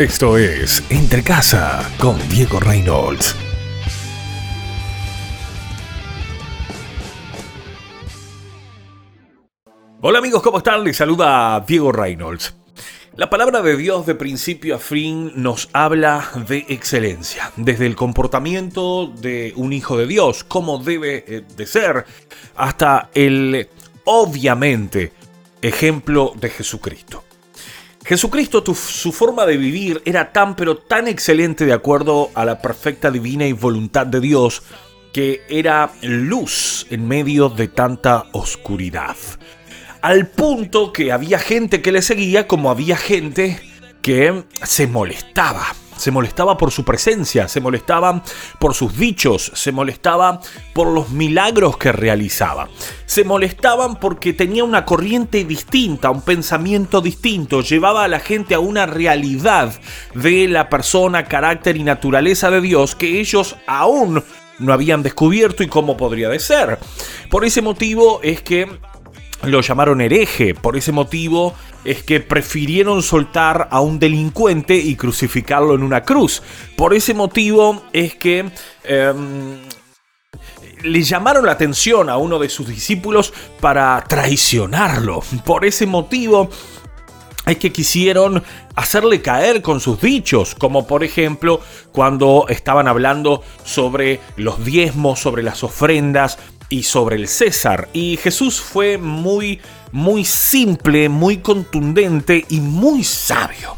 Esto es Entre Casa con Diego Reynolds. Hola amigos, ¿cómo están? Les saluda Diego Reynolds. La palabra de Dios de principio a fin nos habla de excelencia, desde el comportamiento de un hijo de Dios, cómo debe eh, de ser, hasta el, obviamente, ejemplo de Jesucristo. Jesucristo, su forma de vivir era tan pero tan excelente de acuerdo a la perfecta divina y voluntad de Dios, que era luz en medio de tanta oscuridad. Al punto que había gente que le seguía como había gente que se molestaba se molestaba por su presencia, se molestaba por sus dichos, se molestaba por los milagros que realizaba. Se molestaban porque tenía una corriente distinta, un pensamiento distinto, llevaba a la gente a una realidad de la persona, carácter y naturaleza de Dios que ellos aún no habían descubierto y cómo podría ser. Por ese motivo es que lo llamaron hereje. Por ese motivo es que prefirieron soltar a un delincuente y crucificarlo en una cruz. Por ese motivo es que... Em, le llamaron la atención a uno de sus discípulos para traicionarlo. Por ese motivo es que quisieron hacerle caer con sus dichos, como por ejemplo cuando estaban hablando sobre los diezmos, sobre las ofrendas, y sobre el César. Y Jesús fue muy, muy simple, muy contundente y muy sabio.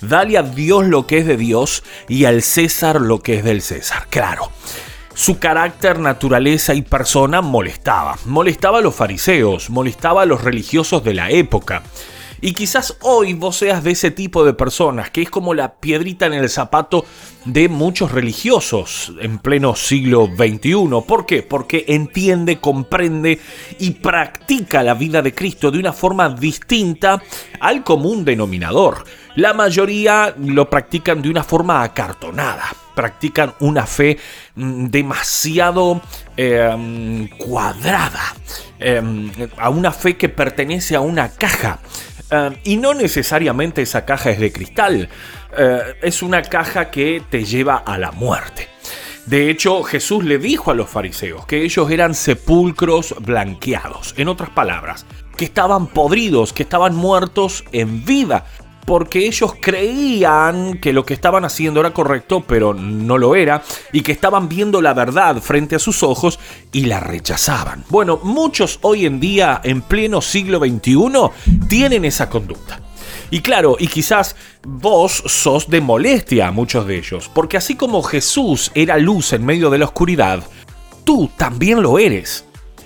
Dale a Dios lo que es de Dios y al César lo que es del César. Claro. Su carácter, naturaleza y persona molestaba. Molestaba a los fariseos, molestaba a los religiosos de la época. Y quizás hoy vos seas de ese tipo de personas, que es como la piedrita en el zapato de muchos religiosos en pleno siglo XXI. ¿Por qué? Porque entiende, comprende y practica la vida de Cristo de una forma distinta al común denominador. La mayoría lo practican de una forma acartonada practican una fe mm, demasiado em, cuadrada, em, a una fe que pertenece a una caja. Em, y no necesariamente esa caja es de cristal, eh, es una caja que te lleva a la muerte. De hecho, Jesús le dijo a los fariseos que ellos eran sepulcros blanqueados. En otras palabras, que estaban podridos, que estaban muertos en vida, porque ellos creían que lo que estaban haciendo era correcto, pero no lo era, y que estaban viendo la verdad frente a sus ojos y la rechazaban. Bueno, muchos hoy en día, en pleno siglo XXI, tienen esa conducta. Y claro, y quizás vos sos de molestia a muchos de ellos, porque así como Jesús era luz en medio de la oscuridad, tú también lo eres.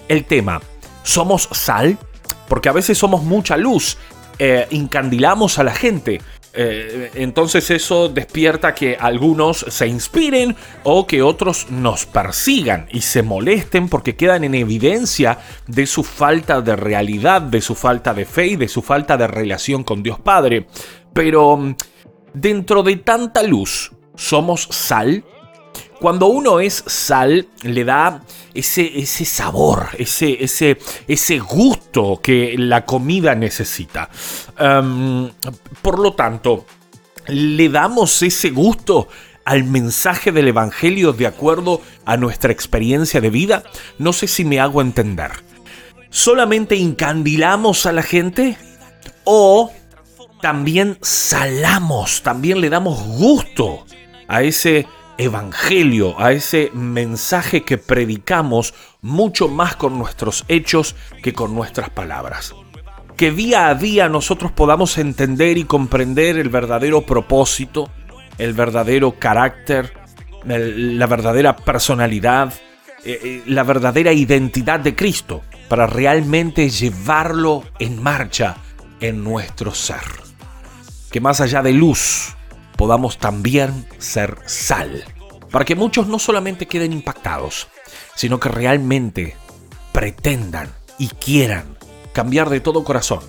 El tema, ¿somos sal? Porque a veces somos mucha luz, eh, incandilamos a la gente. Eh, entonces eso despierta que algunos se inspiren o que otros nos persigan y se molesten porque quedan en evidencia de su falta de realidad, de su falta de fe y de su falta de relación con Dios Padre. Pero mm, dentro de tanta luz, ¿somos sal? Cuando uno es sal, le da ese, ese sabor, ese, ese, ese gusto que la comida necesita. Em, por lo tanto, le damos ese gusto al mensaje del Evangelio de acuerdo a nuestra experiencia de vida? No sé si me hago entender. ¿Solamente incandilamos a la gente? ¿O también salamos, también le damos gusto a ese evangelio, a ese mensaje que predicamos mucho más con nuestros hechos que con nuestras palabras. Que día a día nosotros podamos entender y comprender el verdadero propósito, el verdadero carácter, la verdadera personalidad, eh, eh, la verdadera identidad de Cristo, para realmente llevarlo en marcha en nuestro ser. Que más allá de luz, podamos también ser sal, para que muchos no solamente queden impactados, sino que realmente pretendan y quieran cambiar de todo corazón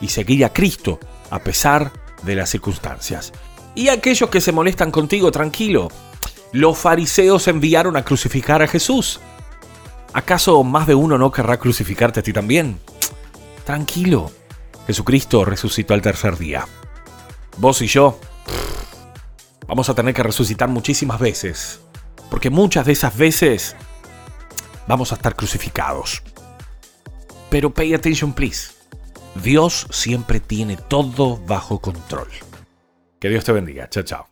y seguir a Cristo a pesar de las circunstancias. Y aquellos que se molestan contigo, tranquilo, los fariseos enviaron a crucificar a Jesús. ¿Acaso más de uno no querrá crucificarte a ti también? Tranquilo, Jesucristo resucitó al tercer día. Vos y yo Vamos a tener que resucitar muchísimas veces. Porque muchas de esas veces vamos a estar crucificados. Pero pay attention, please. Dios siempre tiene todo bajo control. Que Dios te bendiga. Chao, chao.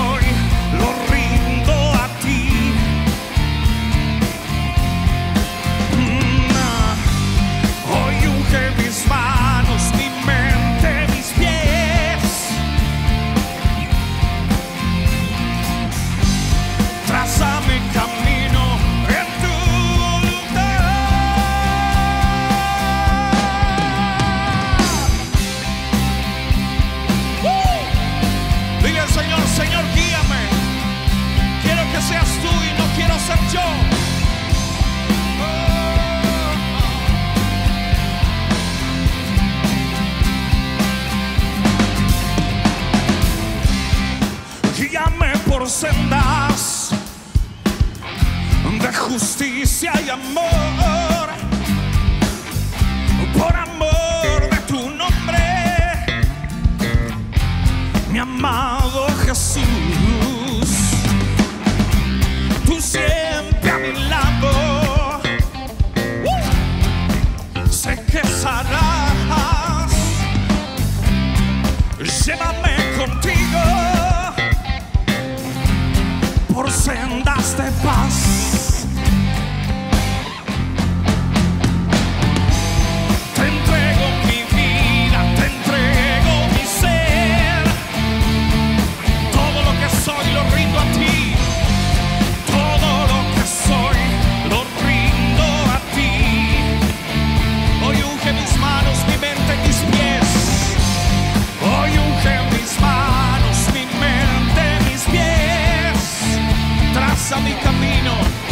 de justicia y amor. a mi camino.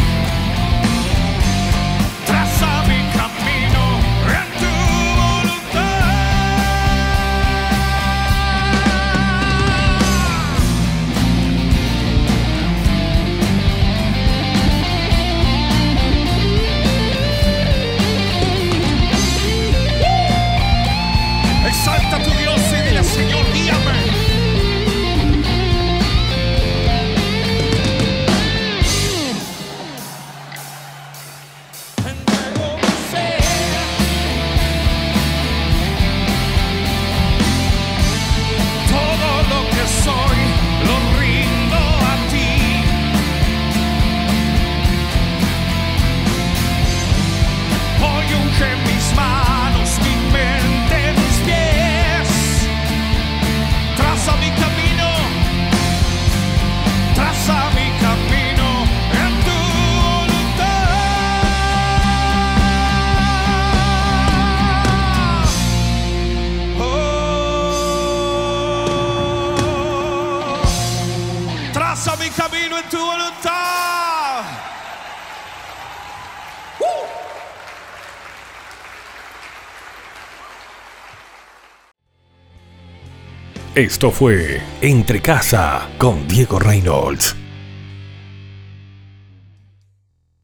Esto fue Entre Casa con Diego Reynolds.